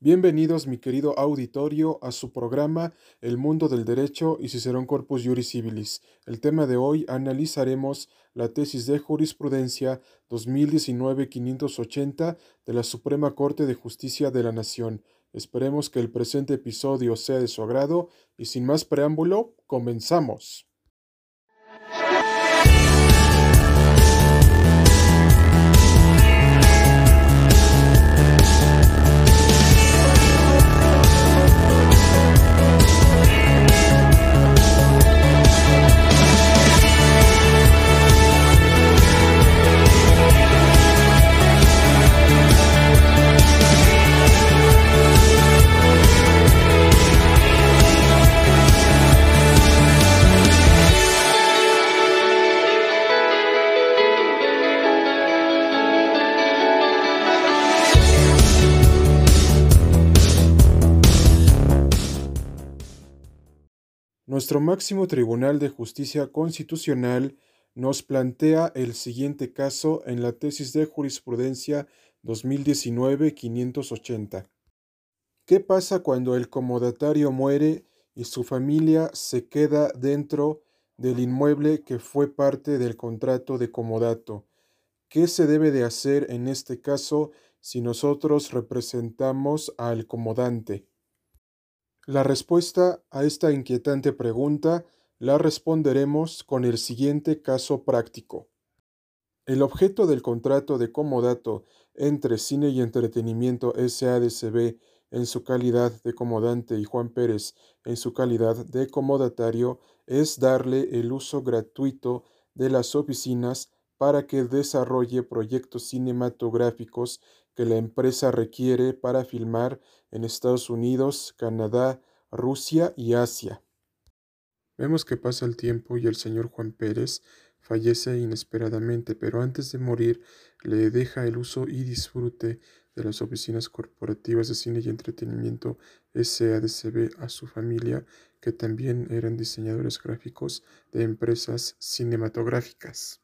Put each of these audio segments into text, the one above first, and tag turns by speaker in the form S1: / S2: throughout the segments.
S1: Bienvenidos, mi querido auditorio, a su programa El mundo del derecho y Cicerón Corpus Juris Civilis. El tema de hoy analizaremos la tesis de jurisprudencia 2019-580 de la Suprema Corte de Justicia de la Nación. Esperemos que el presente episodio sea de su agrado y sin más preámbulo, comenzamos. Nuestro máximo Tribunal de Justicia Constitucional nos plantea el siguiente caso en la tesis de jurisprudencia 2019-580. ¿Qué pasa cuando el comodatario muere y su familia se queda dentro del inmueble que fue parte del contrato de comodato? ¿Qué se debe de hacer en este caso si nosotros representamos al comodante? La respuesta a esta inquietante pregunta la responderemos con el siguiente caso práctico. El objeto del contrato de comodato entre Cine y Entretenimiento SADCB en su calidad de comodante y Juan Pérez en su calidad de comodatario es darle el uso gratuito de las oficinas para que desarrolle proyectos cinematográficos que la empresa requiere para filmar en Estados Unidos, Canadá, Rusia y Asia. Vemos que pasa el tiempo y el señor Juan Pérez fallece inesperadamente, pero antes de morir le deja el uso y disfrute de las oficinas corporativas de cine y entretenimiento SADCB a su familia, que también eran diseñadores gráficos de empresas cinematográficas.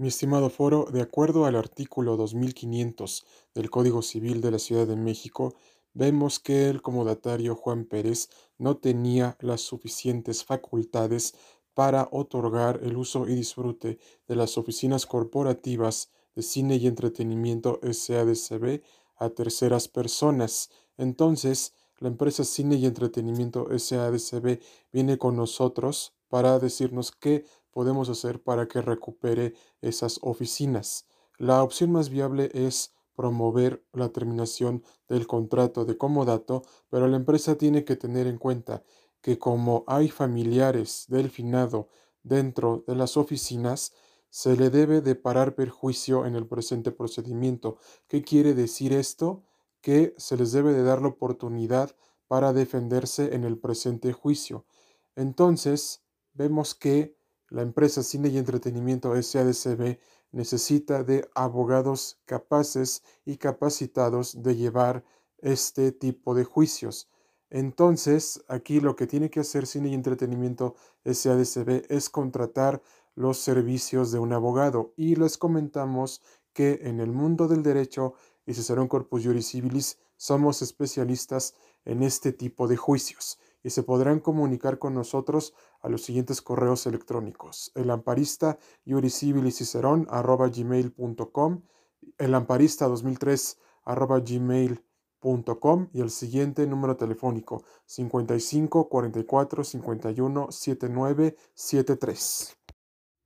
S1: Mi estimado foro, de acuerdo al artículo 2500 del Código Civil de la Ciudad de México, vemos que el comodatario Juan Pérez no tenía las suficientes facultades para otorgar el uso y disfrute de las oficinas corporativas de cine y entretenimiento SADCB a terceras personas. Entonces, la empresa Cine y Entretenimiento SADCB viene con nosotros para decirnos qué podemos hacer para que recupere esas oficinas. La opción más viable es promover la terminación del contrato de comodato, pero la empresa tiene que tener en cuenta que como hay familiares del finado dentro de las oficinas, se le debe de parar perjuicio en el presente procedimiento. ¿Qué quiere decir esto? Que se les debe de dar la oportunidad para defenderse en el presente juicio. Entonces, vemos que la empresa Cine y Entretenimiento SADCB necesita de abogados capaces y capacitados de llevar este tipo de juicios. Entonces, aquí lo que tiene que hacer Cine y Entretenimiento SADCB es contratar los servicios de un abogado y les comentamos que en el mundo del derecho y Cicerón Corpus Juris Civilis somos especialistas en este tipo de juicios y se podrán comunicar con nosotros a los siguientes correos electrónicos. El amparista cicerón arroba gmail.com, el amparista 2003 arroba gmail.com y el siguiente número telefónico 55 44 51 79 73.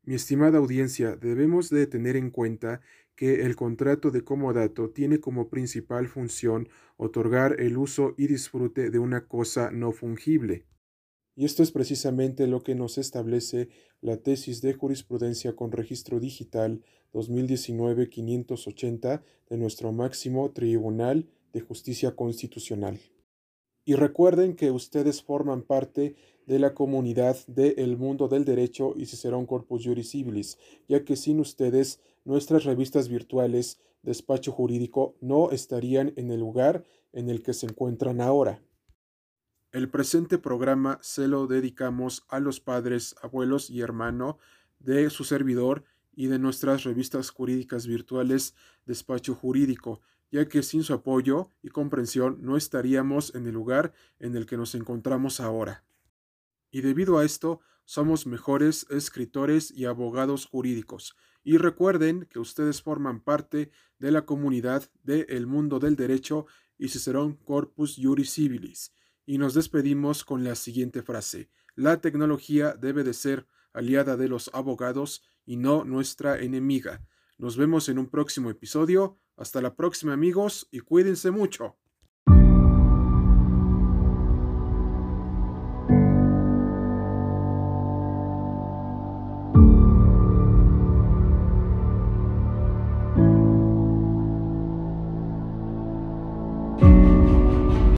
S1: Mi estimada audiencia, debemos de tener en cuenta que el contrato de comodato tiene como principal función otorgar el uso y disfrute de una cosa no fungible. Y esto es precisamente lo que nos establece la tesis de jurisprudencia con registro digital 2019-580 de nuestro máximo Tribunal de Justicia Constitucional. Y recuerden que ustedes forman parte de la comunidad de Mundo del Derecho y un Corpus Juris Civilis, ya que sin ustedes nuestras revistas virtuales Despacho Jurídico no estarían en el lugar en el que se encuentran ahora. El presente programa se lo dedicamos a los padres, abuelos y hermano de su servidor y de nuestras revistas jurídicas virtuales Despacho Jurídico, ya que sin su apoyo y comprensión no estaríamos en el lugar en el que nos encontramos ahora. Y debido a esto, somos mejores escritores y abogados jurídicos. Y recuerden que ustedes forman parte de la comunidad de El Mundo del Derecho y Cicerón Corpus Juris Civilis. Y nos despedimos con la siguiente frase. La tecnología debe de ser aliada de los abogados y no nuestra enemiga. Nos vemos en un próximo episodio. Hasta la próxima amigos y cuídense mucho.